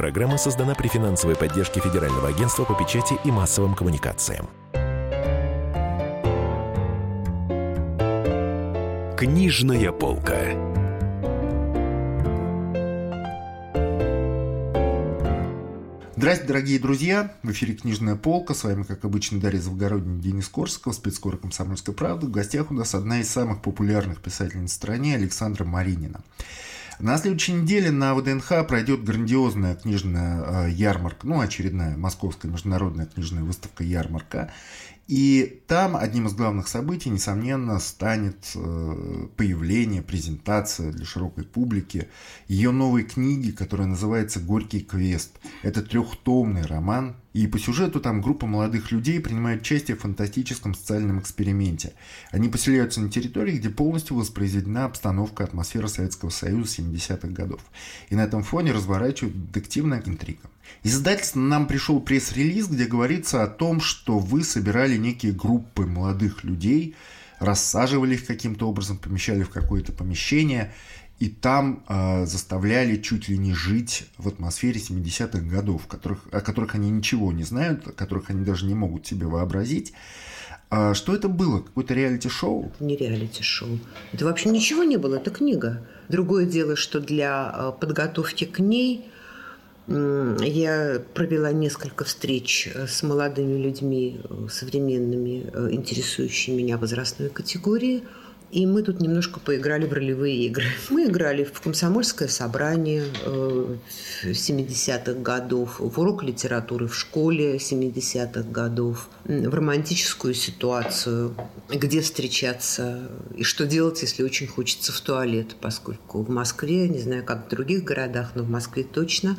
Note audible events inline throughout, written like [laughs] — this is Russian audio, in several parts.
Программа создана при финансовой поддержке Федерального агентства по печати и массовым коммуникациям. Книжная полка. Здравствуйте, дорогие друзья! В эфире «Книжная полка». С вами, как обычно, Дарья Завгородний, Денис Корсаков, спецкор «Комсомольской правды». В гостях у нас одна из самых популярных писательниц в стране Александра Маринина. На следующей неделе на ВДНХ пройдет грандиозная книжная э, ярмарка, ну, очередная московская международная книжная выставка «Ярмарка». И там одним из главных событий, несомненно, станет э, появление, презентация для широкой публики ее новой книги, которая называется «Горький квест». Это трехтомный роман, и по сюжету там группа молодых людей принимает участие в фантастическом социальном эксперименте. Они поселяются на территории, где полностью воспроизведена обстановка атмосферы Советского Союза 70-х годов. И на этом фоне разворачивают детективная интрига. Из издательства нам пришел пресс-релиз, где говорится о том, что вы собирали некие группы молодых людей, рассаживали их каким-то образом, помещали в какое-то помещение – и там э, заставляли чуть ли не жить в атмосфере 70-х годов, которых, о которых они ничего не знают, о которых они даже не могут себе вообразить. А что это было? Какое-то реалити-шоу? Не реалити-шоу. Это вообще ничего не было, это книга. Другое дело, что для э, подготовки к ней я провела несколько встреч э, с молодыми людьми, э, современными, интересующими меня возрастной категории – и мы тут немножко поиграли в ролевые игры. Мы играли в комсомольское собрание 70-х э, годов, в урок литературы в школе 70-х годов, в романтическую ситуацию, где встречаться и что делать, если очень хочется в туалет, поскольку в Москве, не знаю, как в других городах, но в Москве точно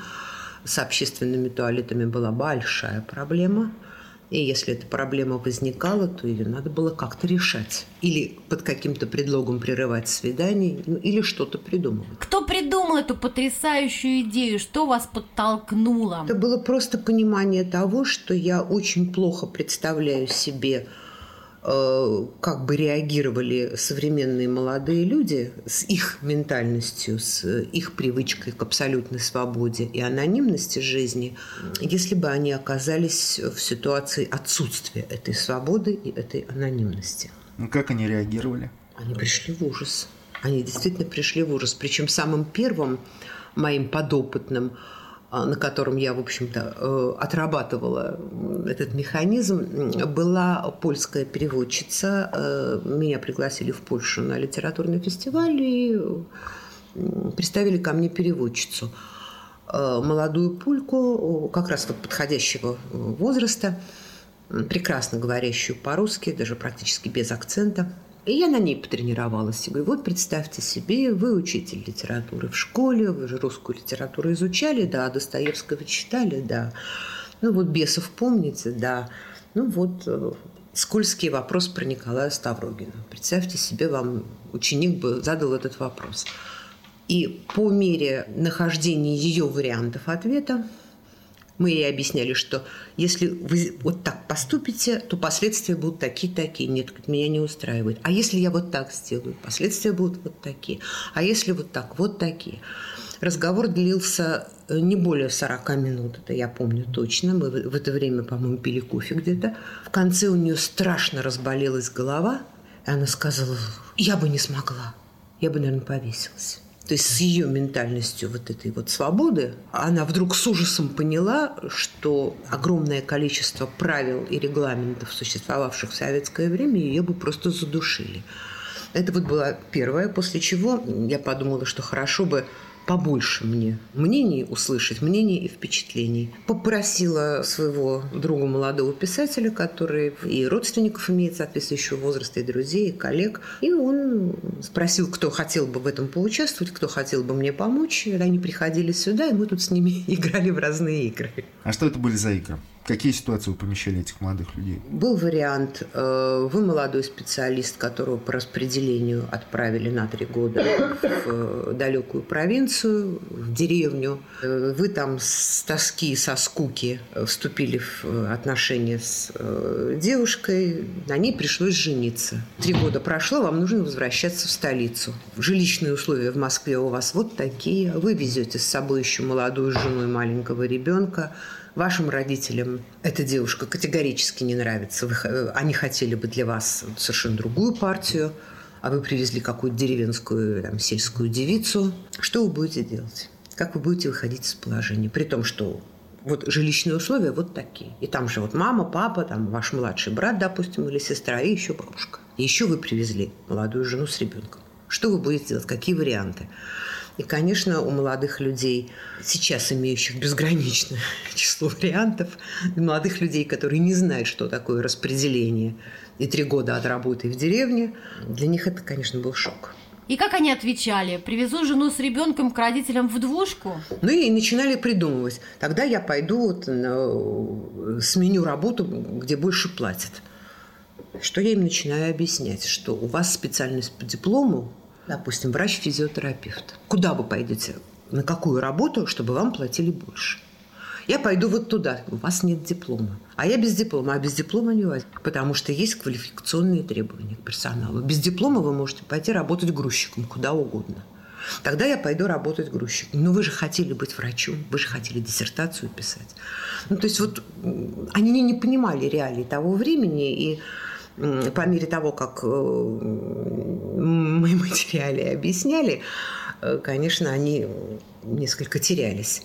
с общественными туалетами была большая проблема – и если эта проблема возникала, то ее надо было как-то решать. Или под каким-то предлогом прерывать свидание, ну, или что-то придумывать. Кто придумал эту потрясающую идею? Что вас подтолкнуло? Это было просто понимание того, что я очень плохо представляю себе как бы реагировали современные молодые люди с их ментальностью, с их привычкой к абсолютной свободе и анонимности жизни, если бы они оказались в ситуации отсутствия этой свободы и этой анонимности. Ну как они реагировали? Они пришли в ужас. Они действительно пришли в ужас. Причем самым первым моим подопытным – на котором я, в общем-то, э, отрабатывала этот механизм, была польская переводчица. Э, меня пригласили в Польшу на литературный фестиваль и представили ко мне переводчицу. Э, молодую пульку, как раз вот подходящего возраста, прекрасно говорящую по-русски, даже практически без акцента – и я на ней потренировалась. И говорю, вот представьте себе, вы учитель литературы в школе, вы же русскую литературу изучали, да, Достоевского читали, да. Ну вот «Бесов» помните, да. Ну вот э, скользкий вопрос про Николая Ставрогина. Представьте себе, вам ученик бы задал этот вопрос. И по мере нахождения ее вариантов ответа мы ей объясняли, что если вы вот так поступите, то последствия будут такие-такие. Нет, меня не устраивает. А если я вот так сделаю, последствия будут вот такие. А если вот так, вот такие. Разговор длился э, не более 40 минут, это я помню точно. Мы в это время, по-моему, пили кофе где-то. В конце у нее страшно разболелась голова, и она сказала, я бы не смогла, я бы, наверное, повесилась. То есть с ее ментальностью вот этой вот свободы, она вдруг с ужасом поняла, что огромное количество правил и регламентов, существовавших в советское время, ее бы просто задушили. Это вот было первое, после чего я подумала, что хорошо бы побольше мне мнений услышать, мнений и впечатлений. Попросила своего друга молодого писателя, который и родственников имеет соответствующего возраста, и друзей, и коллег. И он спросил, кто хотел бы в этом поучаствовать, кто хотел бы мне помочь. Они приходили сюда, и мы тут с ними [laughs] играли в разные игры. А что это были за игры? Какие ситуации вы помещали этих молодых людей? Был вариант, э, вы молодой специалист, которого по распределению отправили на три года в э, далекую провинцию, в деревню. Э, вы там с тоски, со скуки вступили в отношения с девушкой, на ней пришлось жениться. Три года прошло, вам нужно возвращаться в столицу. Жилищные условия в Москве у вас вот такие. Вы везете с собой еще молодую жену и маленького ребенка вашим родителям эта девушка категорически не нравится. Вы, э, они хотели бы для вас совершенно другую партию, а вы привезли какую-то деревенскую, там, сельскую девицу. Что вы будете делать? Как вы будете выходить из положения? При том, что вот жилищные условия вот такие. И там же вот мама, папа, там ваш младший брат, допустим, или сестра, и еще бабушка. И еще вы привезли молодую жену с ребенком. Что вы будете делать? Какие варианты? И, конечно, у молодых людей, сейчас имеющих безграничное [laughs] число вариантов, молодых людей, которые не знают, что такое распределение, и три года от работы в деревне, для них это, конечно, был шок. И как они отвечали? Привезу жену с ребенком к родителям в двушку? Ну и начинали придумывать. Тогда я пойду, вот, на, сменю работу, где больше платят. Что я им начинаю объяснять? Что у вас специальность по диплому допустим, врач-физиотерапевт. Куда вы пойдете? На какую работу, чтобы вам платили больше? Я пойду вот туда. У вас нет диплома. А я без диплома. А без диплома не возьму. Потому что есть квалификационные требования к персоналу. Без диплома вы можете пойти работать грузчиком куда угодно. Тогда я пойду работать грузчиком. Но вы же хотели быть врачом, вы же хотели диссертацию писать. Ну, то есть вот они не понимали реалии того времени, и по мере того, как э, мы [laughs] материали объясняли, э, конечно, они несколько терялись.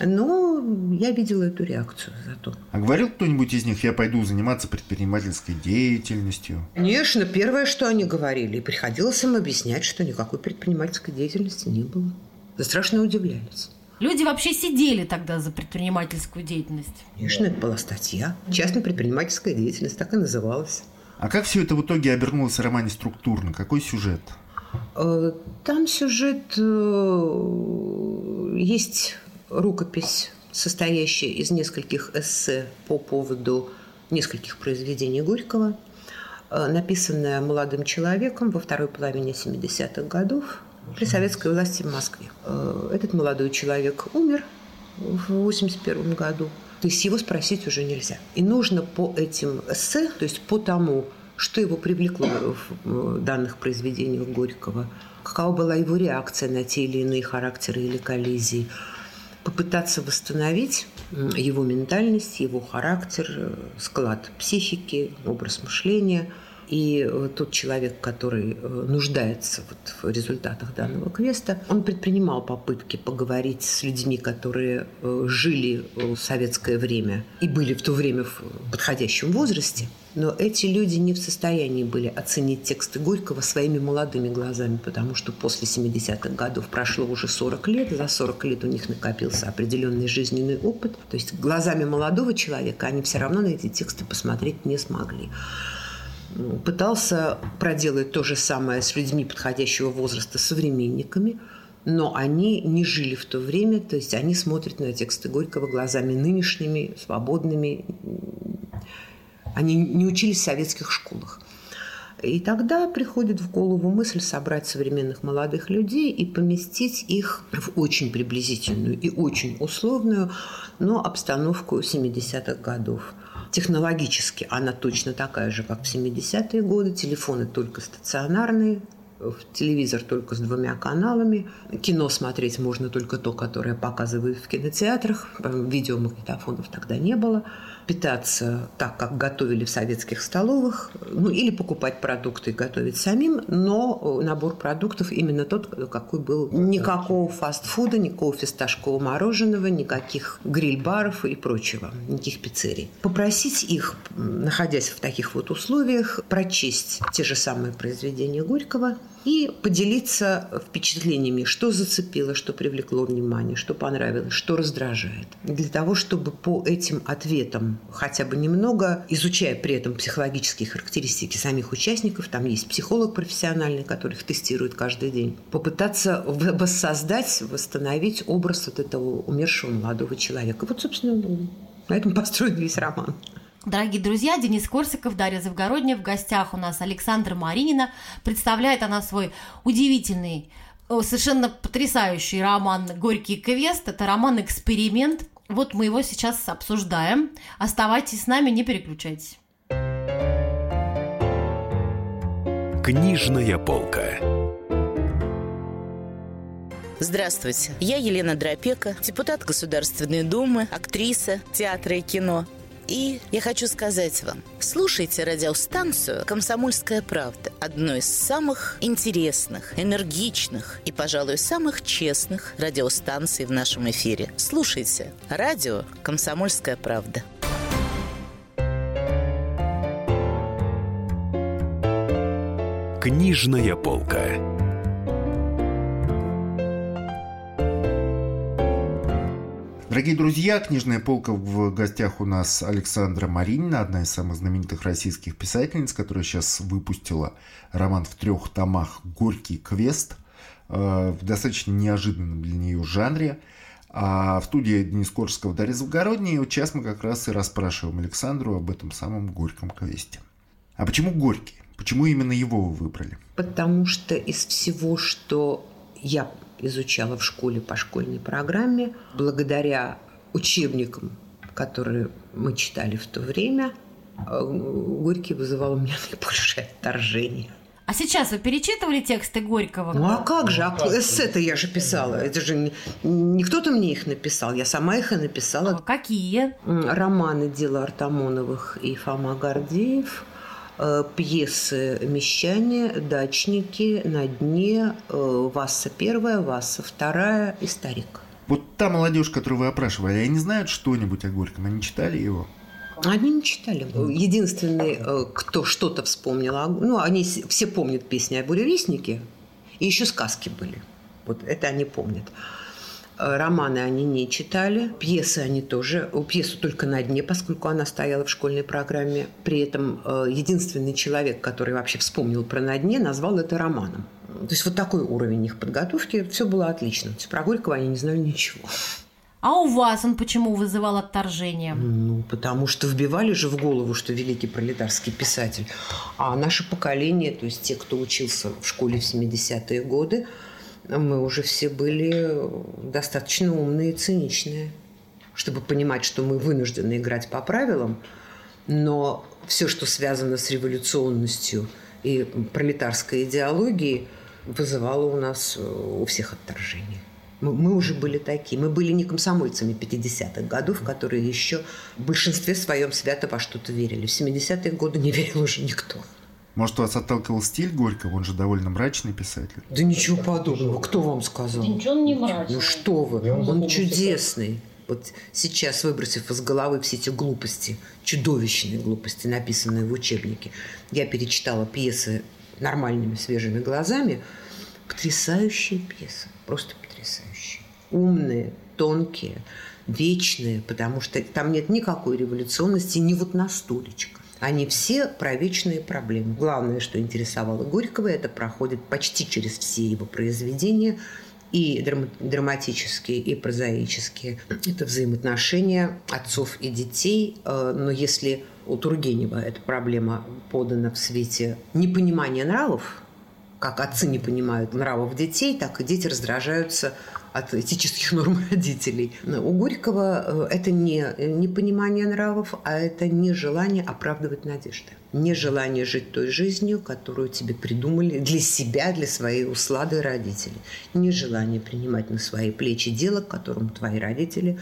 Но я видела эту реакцию зато. А говорил кто-нибудь из них, я пойду заниматься предпринимательской деятельностью? Конечно, первое, что они говорили, приходилось им объяснять, что никакой предпринимательской деятельности не было. Да страшно удивлялись. Люди вообще сидели тогда за предпринимательскую деятельность. Конечно, это была статья. Частная предпринимательская деятельность, так и называлась. А как все это в итоге обернулось в романе структурно? Какой сюжет? Э, там сюжет э, есть рукопись, состоящая из нескольких эссе по поводу нескольких произведений Горького, э, написанная молодым человеком во второй половине 70-х годов при советской власти в Москве. Этот молодой человек умер в 1981 году. То есть его спросить уже нельзя. И нужно по этим эссе, то есть по тому, что его привлекло в данных произведениях Горького, какова была его реакция на те или иные характеры или коллизии, попытаться восстановить его ментальность, его характер, склад психики, образ мышления – и э, тот человек, который э, нуждается вот в результатах данного квеста, он предпринимал попытки поговорить с людьми, которые э, жили в советское время и были в то время в подходящем возрасте. Но эти люди не в состоянии были оценить тексты Горького своими молодыми глазами, потому что после 70-х годов прошло уже 40 лет, за 40 лет у них накопился определенный жизненный опыт. То есть глазами молодого человека они все равно на эти тексты посмотреть не смогли пытался проделать то же самое с людьми подходящего возраста, современниками, но они не жили в то время, то есть они смотрят на тексты Горького глазами нынешними, свободными. Они не учились в советских школах. И тогда приходит в голову мысль собрать современных молодых людей и поместить их в очень приблизительную и очень условную, но обстановку 70-х годов. Технологически она точно такая же, как в 70-е годы. Телефоны только стационарные, телевизор только с двумя каналами. Кино смотреть можно только то, которое показывают в кинотеатрах. Видеомагнитофонов тогда не было питаться так, как готовили в советских столовых, ну или покупать продукты и готовить самим, но набор продуктов именно тот, какой был. Никакого фастфуда, никакого фисташкового мороженого, никаких гриль-баров и прочего, никаких пиццерий. Попросить их, находясь в таких вот условиях, прочесть те же самые произведения Горького и поделиться впечатлениями, что зацепило, что привлекло внимание, что понравилось, что раздражает. Для того, чтобы по этим ответам хотя бы немного, изучая при этом психологические характеристики самих участников, там есть психолог профессиональный, который их тестирует каждый день, попытаться воссоздать, восстановить образ вот этого умершего молодого человека. Вот, собственно, На этом построен весь роман. Дорогие друзья, Денис Корсиков, Дарья Завгородняя. В гостях у нас Александра Маринина. Представляет она свой удивительный, совершенно потрясающий роман «Горький квест». Это роман-эксперимент. Вот мы его сейчас обсуждаем. Оставайтесь с нами, не переключайтесь. Книжная полка. Здравствуйте, я Елена Дропека, депутат Государственной Думы, актриса театра и кино. И я хочу сказать вам, слушайте радиостанцию «Комсомольская правда», одну из самых интересных, энергичных и, пожалуй, самых честных радиостанций в нашем эфире. Слушайте радио «Комсомольская правда». Книжная полка. Дорогие друзья, книжная полка в гостях у нас Александра Маринина, одна из самых знаменитых российских писательниц, которая сейчас выпустила роман в трех томах «Горький квест» э, в достаточно неожиданном для нее жанре. А в студии Денис Корского, Дарья вот сейчас мы как раз и расспрашиваем Александру об этом самом горьком квесте. А почему горький? Почему именно его вы выбрали? Потому что из всего, что я изучала в школе по школьной программе, благодаря учебникам, которые мы читали в то время, э, Горький вызывал у меня [laughs] наибольшее отторжение. А сейчас вы перечитывали тексты Горького? Ну а как же? А эссе-то я же писала. Это же не, не кто-то мне их написал. Я сама их и написала. А какие? Романы Дела Артамоновых и Фома Гордеев – пьесы «Мещане», «Дачники», «На дне», э, «Васса первая», «Васса вторая» и «Старик». Вот та молодежь, которую вы опрашивали, они знают что-нибудь о Горьком? Они читали его? Они не читали. Единственный, э, кто что-то вспомнил, ну, они все помнят песни о буревестнике, и еще сказки были. Вот это они помнят. Э, романы они не читали, пьесы они тоже, пьесу только на дне, поскольку она стояла в школьной программе. При этом э, единственный человек, который вообще вспомнил про на дне, назвал это романом. То есть вот такой уровень их подготовки, все было отлично. То есть про Горького они не знали ничего. А у вас он почему вызывал отторжение? Ну, потому что вбивали же в голову, что великий пролетарский писатель. А наше поколение, то есть те, кто учился в школе в 70-е годы, мы уже все были достаточно умные и циничные, чтобы понимать, что мы вынуждены играть по правилам, но все, что связано с революционностью и пролетарской идеологией, вызывало у нас э, у всех отторжение. Мы, мы уже были такие. Мы были не комсомольцами 50-х годов, которые еще в большинстве своем свято во что-то верили. В 70-е годы не верил уже никто. Может, вас отталкивал стиль Горького? Он же довольно мрачный писатель. Да ничего подобного. Кто вам сказал? Да ничего он не мрачный. Ну что вы, он чудесный. Вот сейчас, выбросив из головы все эти глупости, чудовищные глупости, написанные в учебнике, я перечитала пьесы нормальными свежими глазами. Потрясающие пьесы, просто потрясающие. Умные, тонкие, вечные, потому что там нет никакой революционности ни вот на стулечко. Они все про вечные проблемы. Главное, что интересовало Горького, это проходит почти через все его произведения, и драматические, и прозаические. Это взаимоотношения отцов и детей. Э, но если у Тургенева эта проблема подана в свете непонимания нравов, как отцы не понимают нравов детей, так и дети раздражаются от этических [laughs] норм родителей. У Горького э, это не непонимание нравов, а это нежелание оправдывать надежды. Нежелание жить той жизнью, которую тебе придумали для себя, для своей услады родители. Нежелание принимать на свои плечи дело, которому твои родители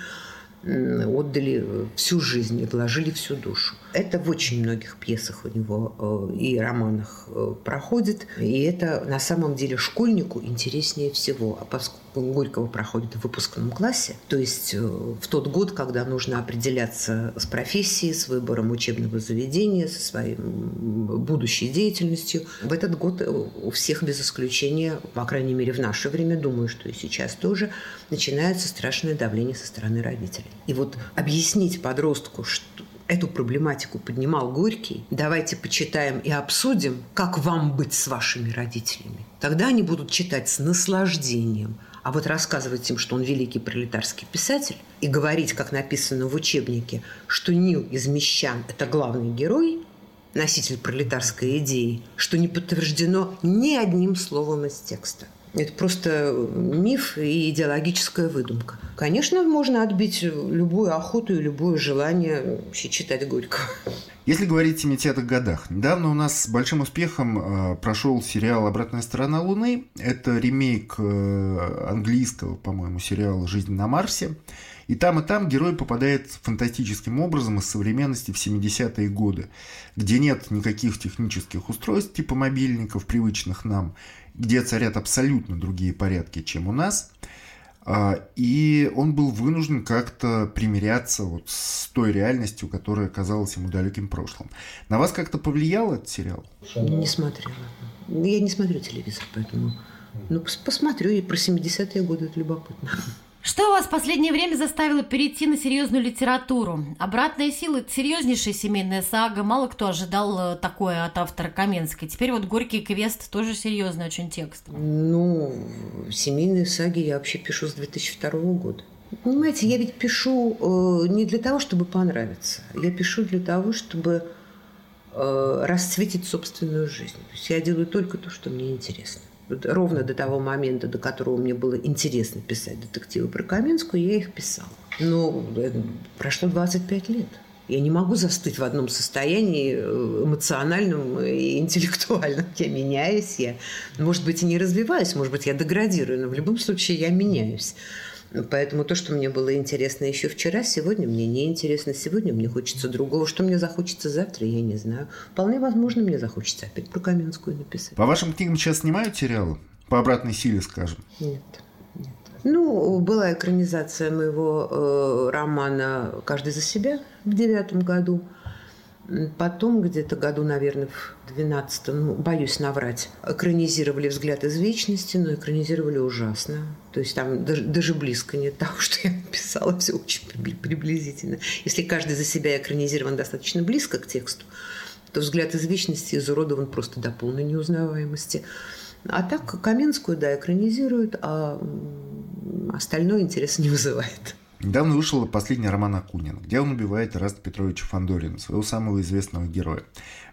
отдали э, всю жизнь и вложили всю душу. Это в очень многих пьесах у него э, и романах э, проходит. И это на самом деле школьнику интереснее всего. А поскольку Горького проходит в выпускном классе, то есть в тот год, когда нужно определяться с профессией, с выбором учебного заведения, со своей будущей деятельностью, в этот год у всех без исключения, по крайней мере в наше время, думаю, что и сейчас тоже, начинается страшное давление со стороны родителей. И вот объяснить подростку, что эту проблематику поднимал Горький, давайте почитаем и обсудим, как вам быть с вашими родителями. Тогда они будут читать с наслаждением, А вот рассказывать им, что он великий пролетарский писатель, и говорить, как написано в учебнике, что Нил из «Мещан» – это главный герой, носитель пролетарской идеи, что не подтверждено ни одним словом из текста. Это просто миф и идеологическая выдумка. Конечно, можно отбить любую охоту и любое желание читать Горького. Если говорить о 70-х годах, недавно у нас с большим успехом э, прошел сериал «Обратная сторона Луны». Это ремейк э, английского, по-моему, сериала «Жизнь на Марсе». И там, и там герой попадает фантастическим образом из современности в 70-е годы, где нет никаких технических устройств типа мобильников, привычных нам, где царят абсолютно другие порядки, чем у нас. А, и он был вынужден как-то примиряться вот с той реальностью, которая казалась ему далеким прошлым. На вас как-то повлиял этот сериал? Не смотрела. Я не смотрю телевизор, поэтому... Ну, посмотрю, и про 70-е годы это любопытно. Что вас в последнее время заставило перейти на серьезную литературу? «Обратная сила» – это серьезнейшая семейная сага. Мало кто ожидал э, такое от автора Каменской. Теперь вот «Горький квест» тоже серьезный очень текст. Ну, семейные саги я вообще пишу с 2002 года. Понимаете, я ведь пишу э, не для того, чтобы понравиться. Я пишу для того, чтобы э, расцветить собственную жизнь. То есть я делаю только то, что мне интересно ровно до того момента, до которого мне было интересно писать детективы про Каменскую, я их писала. Но э, прошло 25 лет. Я не могу застыть в одном состоянии э, эмоциональном и интеллектуальном. Я меняюсь, я, может быть, и не развиваюсь, может быть, я деградирую, но в любом случае я меняюсь. Поэтому то, что мне было интересно еще вчера, сегодня мне не интересно. Сегодня мне хочется другого. Что мне захочется завтра, я не знаю. Вполне возможно, мне захочется опять про Каменскую написать. По вашим книгам сейчас снимают сериалы? По обратной силе, скажем? Нет. нет. Ну, была экранизация моего э, романа «Каждый за себя» в девятом году. Потом, где-то году, наверное, в 12 ну, боюсь наврать, экранизировали «Взгляд из вечности», но экранизировали ужасно. То есть там даже, даже близко нет того, [laughs] что я писала, все очень приблизительно. Если каждый за себя экранизирован достаточно близко к тексту, то «Взгляд из вечности» изуродован просто до полной неузнаваемости. А так Каменскую, да, экранизируют, а остальное интерес не вызывает. Недавно вышел последний роман Акунина, где он убивает Раста Петровича Фандорина, своего самого известного героя.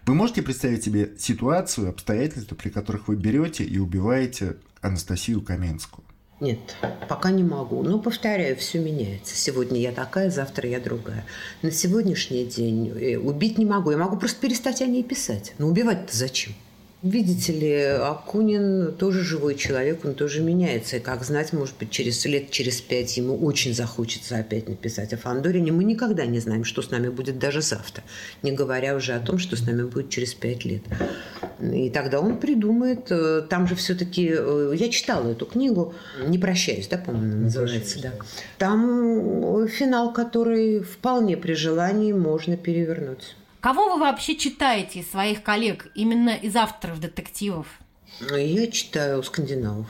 Вы можете представить себе ситуацию, обстоятельства, при которых вы берете и убиваете Анастасию Каменскую? Нет, пока не могу. Но, повторяю, все меняется. Сегодня я такая, завтра я другая. На сегодняшний день э, убить не могу. Я могу просто перестать о ней писать. Но убивать-то зачем? Видите ли, Акунин тоже живой человек, он тоже меняется. И как знать, может быть, через лет, через пять ему очень захочется опять написать о Фандорине. Мы никогда не знаем, что с нами будет даже завтра. Не говоря уже о том, что с нами будет через пять лет. И тогда он придумает. Э, там же все-таки... Э, я читала эту книгу «Не прощаюсь», да, по-моему, называется, да. Там финал, который вполне при желании можно перевернуть. Кого вы вообще читаете из своих коллег, именно из авторов детективов? Я читаю скандинавов.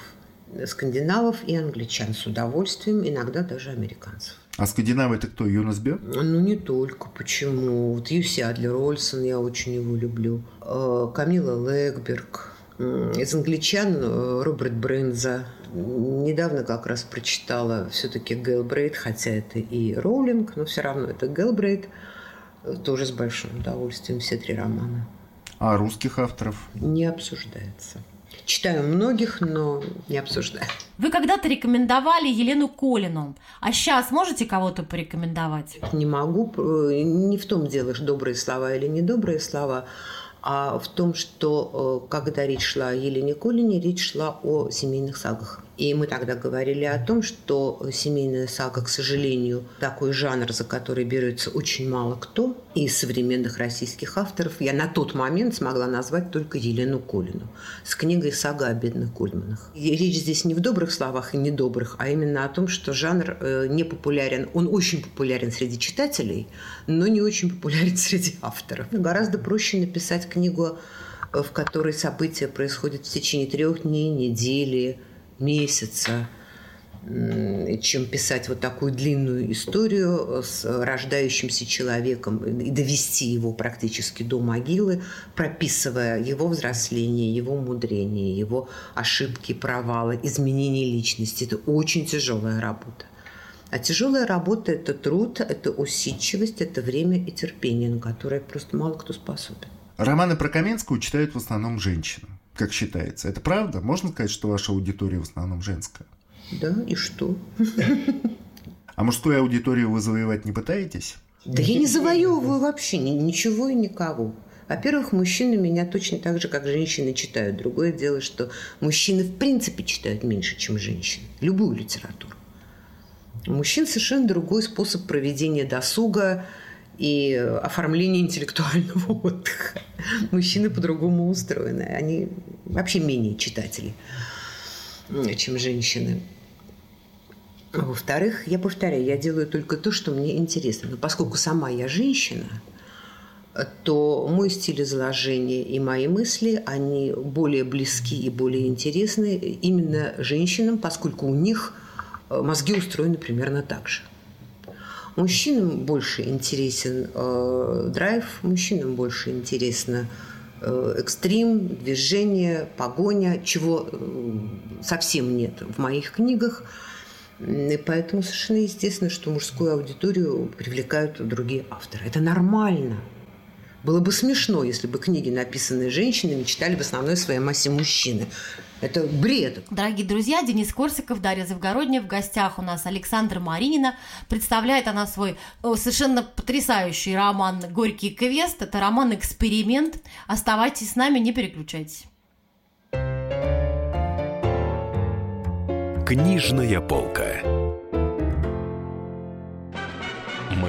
Скандинавов и англичан с удовольствием, иногда даже американцев. А скандинавы это кто, Юнас Бё? Ну, не только. Почему? Вот Юси Адлер Ольсон, я очень его люблю. Э, Камила Легберг. Из англичан э, Роберт Брэнза. Недавно как раз прочитала все-таки Гелбрейт, хотя это и Роулинг, но все равно это Гелбрейт. Тоже с большим удовольствием все три романа. А русских авторов? Не обсуждается. Читаю многих, но не обсуждаю. Вы когда-то рекомендовали Елену Колину, а сейчас можете кого-то порекомендовать? Не могу. Не в том дело, что добрые слова или недобрые слова, а в том, что э, когда речь шла о Елене Колине, речь шла о семейных сагах. И мы тогда говорили о том, что семейная сага, к сожалению, такой жанр, за который берется очень мало кто из современных российских авторов. Я на тот момент смогла назвать только Елену Колину с книгой «Сага о бедных Кольманах». И речь здесь не в добрых словах и недобрых, а именно о том, что жанр э, не популярен. Он очень популярен среди читателей, но не очень популярен [laughs] среди авторов. Гораздо проще написать книгу, э, в которой события происходят в течение трех дней, недели, месяца. чем писать вот такую длинную историю с рождающимся человеком и довести его практически до могилы, прописывая его взросление, его мудрение, его ошибки, провалы, изменения личности. Это очень тяжелая работа. А тяжелая работа – это труд, это усидчивость, это время и терпение, на которое просто мало кто способен. Романы про Каменскую читают в основном женщины, как считается. Это правда? Можно сказать, что ваша аудитория в основном женская? Да, и что? А мужскую аудиторию вы завоевать не пытаетесь? Да я не завоевываю вообще ничего и никого. Во-первых, мужчины меня точно так же, как женщины читают. Другое дело, что мужчины в принципе читают меньше, чем женщины. Любую литературу. У мужчин совершенно другой способ проведения досуга и оформления интеллектуального [laughs] отдыха. Мужчины по-другому устроены. Они вообще менее читатели, чем женщины. Во-вторых, я повторяю, я делаю только то, что мне интересно. Но поскольку сама я женщина, то мой стиль изложения и мои мысли, они более близки и более интересны именно женщинам, поскольку у них э, мозги устроены примерно так же. Мужчинам больше интересен э, драйв, мужчинам больше интересно э, экстрим, движение, погоня, чего э, совсем нет в моих книгах – и поэтому совершенно естественно, что мужскую аудиторию привлекают другие авторы. Это нормально. Было бы смешно, если бы книги, написанные женщинами, читали в основной своей массе мужчины. Это бред. Дорогие друзья, Денис Корсиков, Дарья Завгородняя. В гостях у нас Александр Маринина. Представляет она свой совершенно потрясающий роман «Горький квест». Это роман-эксперимент. Оставайтесь с нами, не переключайтесь. Книжная полка.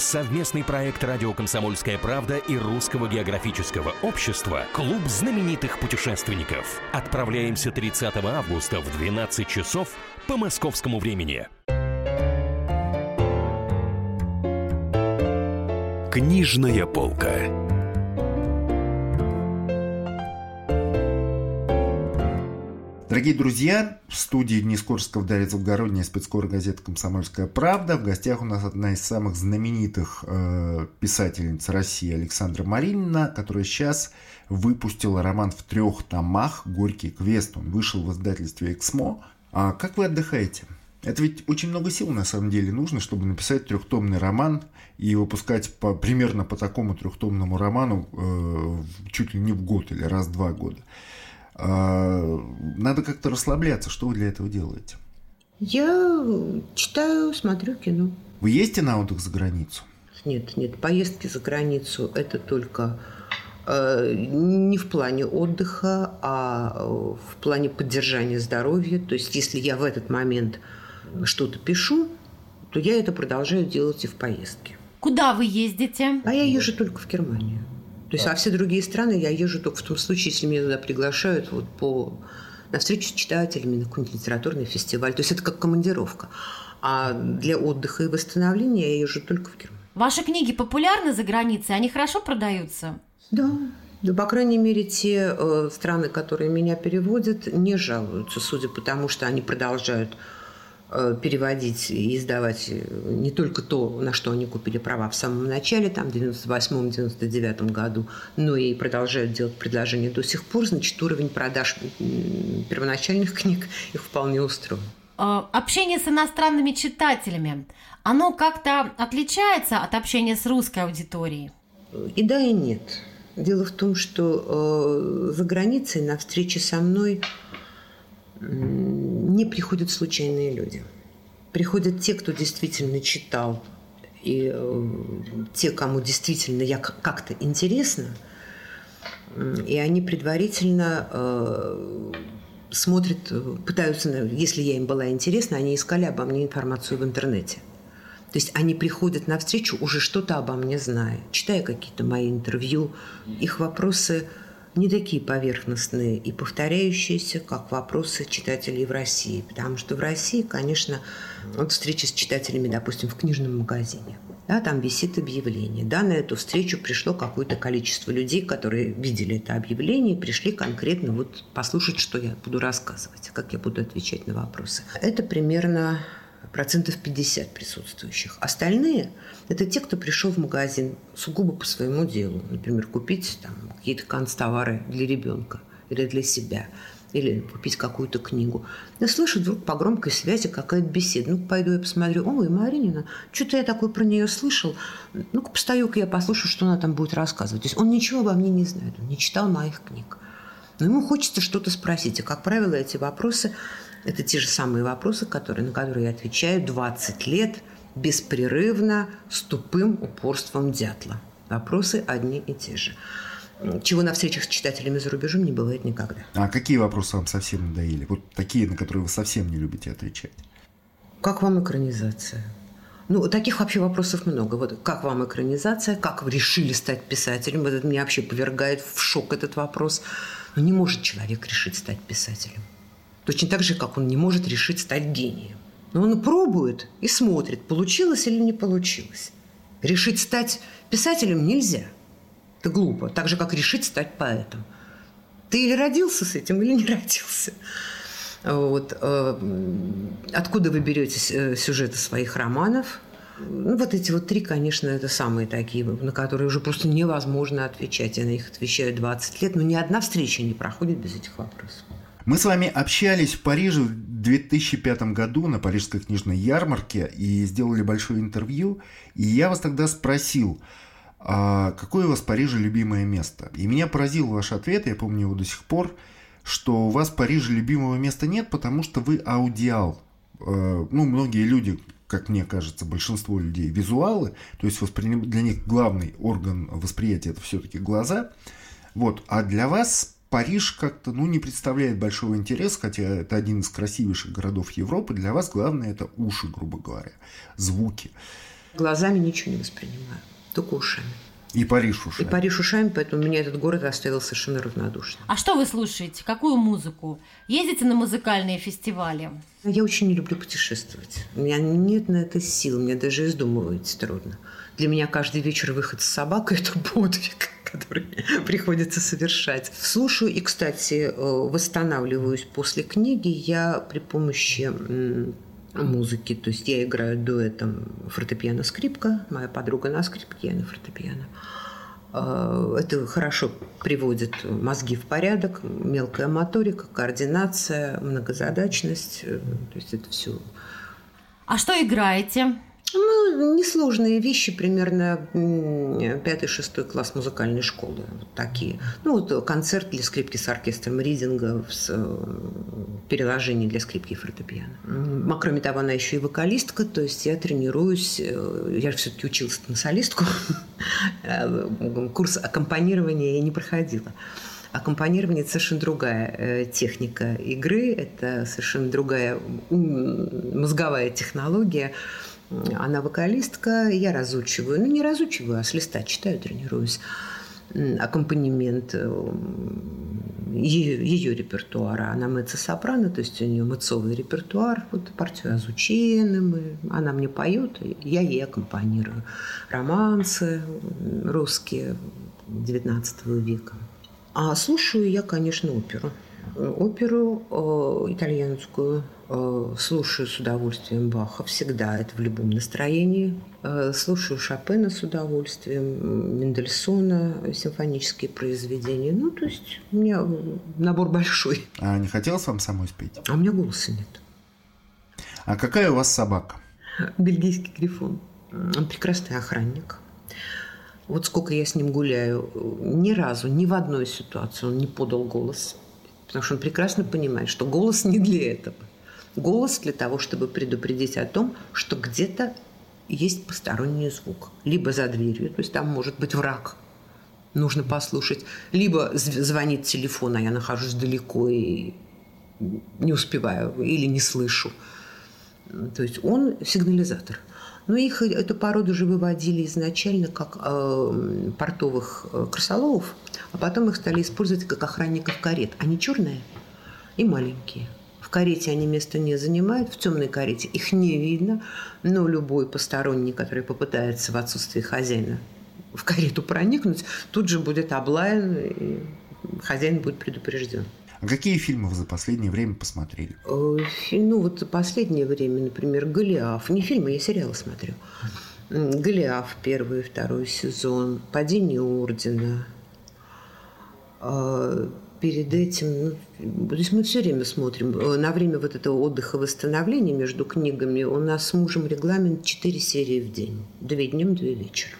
Совместный проект «Радио Комсомольская правда» и Русского географического общества «Клуб знаменитых путешественников». Отправляемся 30 августа в 12 часов по московскому времени. Книжная полка. Дорогие друзья, в студии Денис Корсков, Дарья Завгородняя, спецкор газеты «Комсомольская правда». В гостях у нас одна из самых знаменитых э, писательниц России Александра Маринина, которая сейчас выпустила роман в трех томах «Горький квест». Он вышел в издательстве «Эксмо». А как вы отдыхаете? Это ведь очень много сил на самом деле нужно, чтобы написать трехтомный роман и выпускать по, примерно по такому трехтомному роману э, чуть ли не в год или раз в два года. А, надо как-то расслабляться. Что вы для этого делаете? Я читаю, смотрю кино. Вы ездите на отдых за границу? Нет, нет. Поездки за границу – это только э, не в плане отдыха, а в плане поддержания здоровья. То есть, если я в этот момент что-то пишу, то я это продолжаю делать и в поездке. Куда вы ездите? А я езжу только в Германию. То есть, а все другие страны я езжу только в том случае, если меня туда приглашают вот по на встречу с читателями, на какой-нибудь литературный фестиваль. То есть это как командировка. А для отдыха и восстановления я езжу только в Германию. Ваши книги популярны за границей? Они хорошо продаются? Да. Да, по крайней мере, те э, страны, которые меня переводят, не жалуются, судя по тому, что они продолжают переводить и издавать не только то, на что они купили права в самом начале, там, в 98-99 году, но и продолжают делать предложения до сих пор, значит, уровень продаж первоначальных [laughs] книг их вполне устроен. Э, общение с иностранными читателями, оно как-то отличается от общения с русской аудиторией? И да, и нет. Дело в том, что э, за границей на встрече со мной не приходят случайные люди. Приходят те, кто действительно читал, и э, те, кому действительно я как-то интересно, и они предварительно э, смотрят, пытаются, если я им была интересна, они искали обо мне информацию в интернете. То есть они приходят на встречу уже что-то обо мне зная, читая какие-то мои интервью. Их вопросы не такие поверхностные и повторяющиеся, как вопросы читателей в России. Потому что в России, конечно, вот встреча с читателями, допустим, в книжном магазине. Да, там висит объявление. Да, на эту встречу пришло какое-то количество людей, которые видели это объявление и пришли конкретно вот послушать, что я буду рассказывать, как я буду отвечать на вопросы. Это примерно процентов 50 присутствующих. Остальные – это те, кто пришел в магазин сугубо по своему делу. Например, купить там, какие-то канцтовары для ребенка или для себя, или купить какую-то книгу. Я слышу вдруг по громкой связи какая-то беседа. Ну, пойду я посмотрю. Ой, Маринина, что-то я такое про нее слышал. Ну-ка, постою-ка я послушаю, что она там будет рассказывать. То есть он ничего обо мне не знает, он не читал моих книг. Но ему хочется что-то спросить. И, как правило, эти вопросы это те же самые вопросы, которые, на которые я отвечаю 20 лет беспрерывно с тупым упорством дятла. Вопросы одни и те же. Чего на встречах с читателями за рубежом не бывает никогда. А какие вопросы вам совсем надоели? Вот такие, на которые вы совсем не любите отвечать. Как вам экранизация? Ну, таких вообще вопросов много. Вот как вам экранизация? Как вы решили стать писателем? Вот это меня вообще повергает в шок этот вопрос. Но не может человек решить стать писателем. Точно так же, как он не может решить стать гением. Но он пробует и смотрит, получилось или не получилось. Решить стать писателем нельзя. Это глупо. Так же, как решить стать поэтом. Ты или родился с этим, или не родился. Вот. Э, откуда вы берете э, сюжеты своих романов? Ну, вот эти вот три, конечно, это самые такие, на которые уже просто невозможно отвечать. Я на них отвечаю 20 лет, но ни одна встреча не проходит без этих вопросов. Мы с вами общались в Париже в 2005 году на Парижской книжной ярмарке и сделали большое интервью. И я вас тогда спросил, а какое у вас в Париже любимое место? И меня поразил ваш ответ, я помню его до сих пор, что у вас в Париже любимого места нет, потому что вы аудиал. Э, ну, многие люди, как мне кажется, большинство людей визуалы, то есть восприним... для них главный орган восприятия это все-таки глаза. Вот. А для вас Париж как-то ну, не представляет большого интереса, хотя это один из красивейших городов Европы. Для вас главное это уши, грубо говоря, звуки. Глазами ничего не воспринимаю, только ушами. И Париж ушами. И Париж ушами, поэтому меня этот город оставил совершенно равнодушным. А что вы слушаете? Какую музыку? Ездите на музыкальные фестивали? Я очень не люблю путешествовать. У меня нет на это сил, мне даже издумывать трудно. Для меня каждый вечер выход с собакой – это подвиг [laughs] который приходится совершать. Слушаю и, кстати, э, восстанавливаюсь после книги я при помощи музыки. То есть я играю дуэтом фортепиано-скрипка, моя подруга на скрипке, я на фортепиано. Э, это хорошо приводит мозги в порядок, мелкая моторика, координация, многозадачность. Э, то есть это все. А что играете? Несложные вещи, примерно пятый-шестой класс музыкальной школы. Вот такие. Ну, вот концерт для скрипки с оркестром Ридинга с э, переложение для скрипки и фортепиано. А кроме того, она еще и вокалистка, то есть я тренируюсь, э, я все-таки училась на солистку, э, [laughs] курс аккомпанирования я не проходила. Аккомпанирование – это совершенно другая техника игры, это совершенно другая мозговая технология – она вокалистка, я разучиваю. Ну, не разучиваю, а с листа читаю, тренируюсь. Аккомпанемент э, ее, ее репертуара. Она меццо-сопрано, то есть у нее мыцовый репертуар. Вот партию мы. Она мне поет, я ей аккомпанирую. Романсы русские XIX века. А слушаю я, конечно, оперу. Оперу э, итальянскую э, слушаю с удовольствием Баха всегда, это в любом настроении. Э, слушаю Шопена с удовольствием, Мендельсона, симфонические произведения. Ну, то есть у меня набор большой. А не хотелось вам самой спеть? А у меня голоса нет. А какая у вас собака? Бельгийский грифон. Он прекрасный охранник. Вот сколько я с ним гуляю, ни разу, ни в одной ситуации он не подал голос. Потому что он прекрасно понимает, что голос не для этого. Голос для того, чтобы предупредить о том, что где-то есть посторонний звук. Либо за дверью, то есть там может быть враг, нужно послушать. Либо звонит телефон, а я нахожусь далеко и не успеваю или не слышу. То есть он сигнализатор. Но их эту породу уже выводили изначально как э, портовых э, крысоловов, а потом их стали использовать как охранников карет. Они черные и маленькие. В карете они место не занимают, в темной карете их не видно, но любой посторонний, который попытается в отсутствие хозяина в карету проникнуть, тут же будет облаян, и хозяин будет предупрежден. А какие фильмы вы за последнее время посмотрели? Э, ну, вот за последнее время, например, «Голиаф». Не фильмы, я сериалы смотрю. «Голиаф» первый и второй сезон, «Падение ордена». А, перед этим, ну, то есть мы все время смотрим. Э, на время вот этого отдыха восстановления между книгами у нас с мужем регламент 4 серии в день. Две днем, две вечером.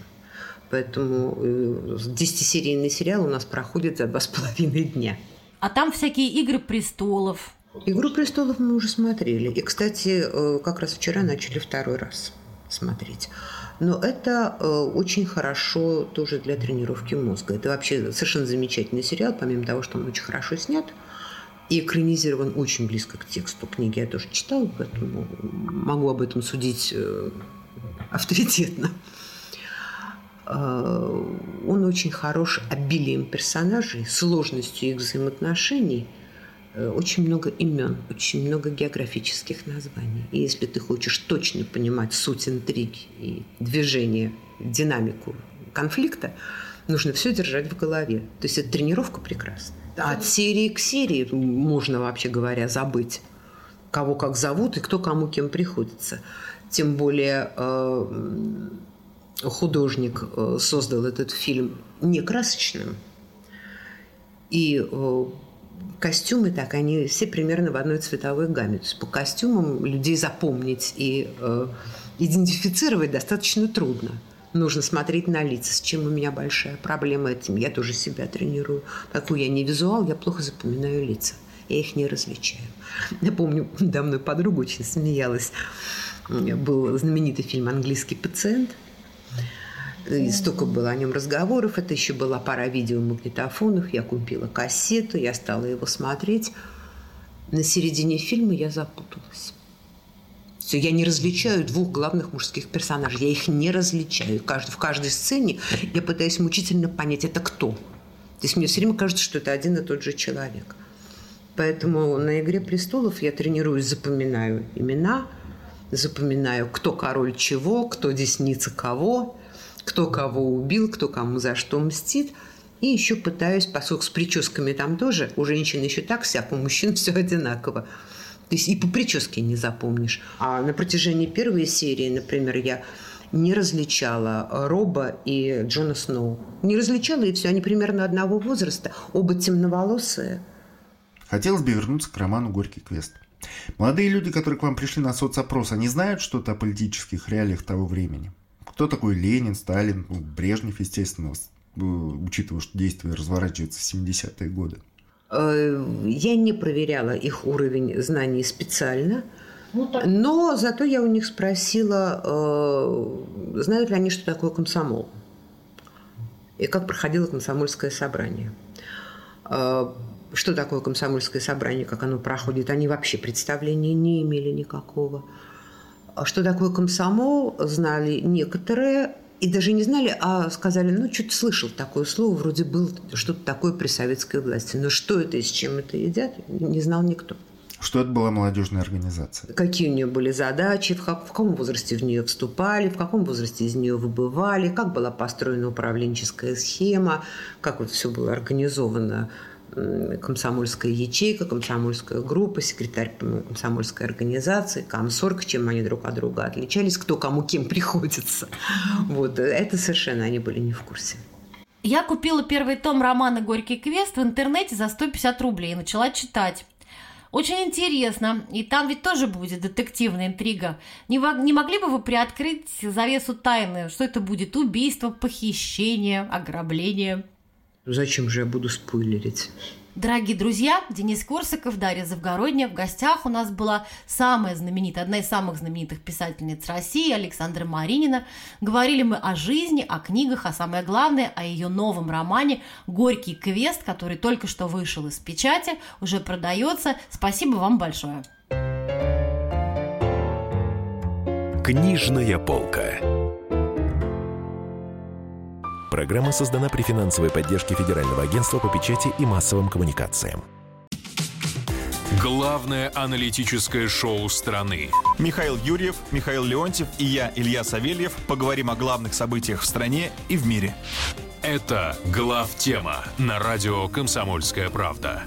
Поэтому 10-серийный э, сериал у нас проходит за два с половиной дня. А там всякие игры престолов. Игру престолов мы уже смотрели. И, кстати, э, как раз вчера начали второй раз смотреть. Но это э, очень хорошо тоже для тренировки мозга. Это вообще совершенно замечательный сериал, помимо того, что он очень хорошо снят и экранизирован очень близко к тексту книги. Я тоже читала, поэтому могу об этом судить э, авторитетно. Э, он очень хорош обилием персонажей, сложностью их взаимоотношений, очень много имен, очень много географических названий. И если ты хочешь точно понимать суть интриги и движение, динамику конфликта, нужно все держать в голове. То есть это тренировка прекрасная. От серии к серии можно, вообще говоря, забыть, кого как зовут и кто кому кем приходится. Тем более э, художник э, создал этот фильм не красочным. И э, костюмы так, они все примерно в одной цветовой гамме. То есть по костюмам людей запомнить и э, идентифицировать достаточно трудно. Нужно смотреть на лица, с чем у меня большая проблема этим. Я тоже себя тренирую. Такой я не визуал, я плохо запоминаю лица. Я их не различаю. Я помню, [laughs] давно подруга очень смеялась. Был знаменитый фильм «Английский пациент», и столько было о нем разговоров. Это еще была пара видеомагнитофонов. Я купила кассету, я стала его смотреть. На середине фильма я запуталась. Все, я не различаю двух главных мужских персонажей. Я их не различаю. В каждой сцене я пытаюсь мучительно понять, это кто. То есть мне все время кажется, что это один и тот же человек. Поэтому на «Игре престолов» я тренируюсь, запоминаю имена, запоминаю, кто король чего, кто десница кого – кто кого убил, кто кому за что мстит. И еще пытаюсь, поскольку с прическами там тоже, у женщин еще так всяко, у мужчин все одинаково. То есть и по прическе не запомнишь. А на протяжении первой серии, например, я не различала Роба и Джона Сноу. Не различала, и все, они примерно одного возраста, оба темноволосые. Хотелось бы вернуться к роману «Горький квест». Молодые люди, которые к вам пришли на соцопрос, они знают что-то о политических реалиях того времени? Кто такой Ленин, Сталин, ну, Брежнев, естественно, э, учитывая, что действие разворачивается в 70-е годы? Э, я не проверяла их уровень знаний специально, ну, так... но зато я у них спросила, э, знают ли они, что такое комсомол и как проходило комсомольское собрание. Что такое комсомольское собрание, как оно проходит, они вообще представления не имели никакого. А что такое комсомол, знали некоторые, и даже не знали, а сказали, ну, что-то слышал такое слово, вроде было что-то такое при советской власти. Но что это и с чем это едят, не знал никто. Что это была молодежная организация? Какие у нее были задачи, в, как, в каком возрасте в нее вступали, в каком возрасте из нее выбывали, как была построена управленческая схема, как вот все было организовано комсомольская ячейка, комсомольская группа, секретарь комсомольской организации, комсорг, чем они друг от друга отличались, кто кому кем [laughs] приходится. Вот, это совершенно они были не в курсе. Я купила первый том романа «Горький квест» в интернете за 150 рублей и начала читать. Очень интересно. И там ведь тоже будет детективная интрига. Не, не могли бы вы приоткрыть завесу тайны? Что это будет? Убийство, похищение, ограбление? Зачем же я буду спойлерить? Дорогие друзья, Денис Корсаков, Дарья Завгородня. В гостях у нас была самая знаменитая, одна из самых знаменитых писательниц России, Александра Маринина. Говорили мы о жизни, о книгах, а самое главное, о ее новом романе «Горький квест», который только что вышел из печати, уже продается. Спасибо вам большое. Книжная полка. Программа создана при финансовой поддержке Федерального агентства по печати и массовым коммуникациям. Главное аналитическое шоу страны. Михаил Юрьев, Михаил Леонтьев и я, Илья Савельев, поговорим о главных событиях в стране и в мире. Это «Глав-тема» на радио «Комсомольская правда».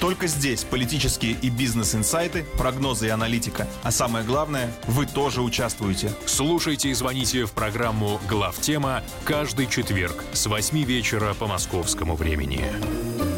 Только здесь политические и бизнес-инсайты, прогнозы и аналитика. А самое главное, вы тоже участвуете. Слушайте и звоните в программу «Глав-тема» каждый четверг с 8 вечера по московскому времени.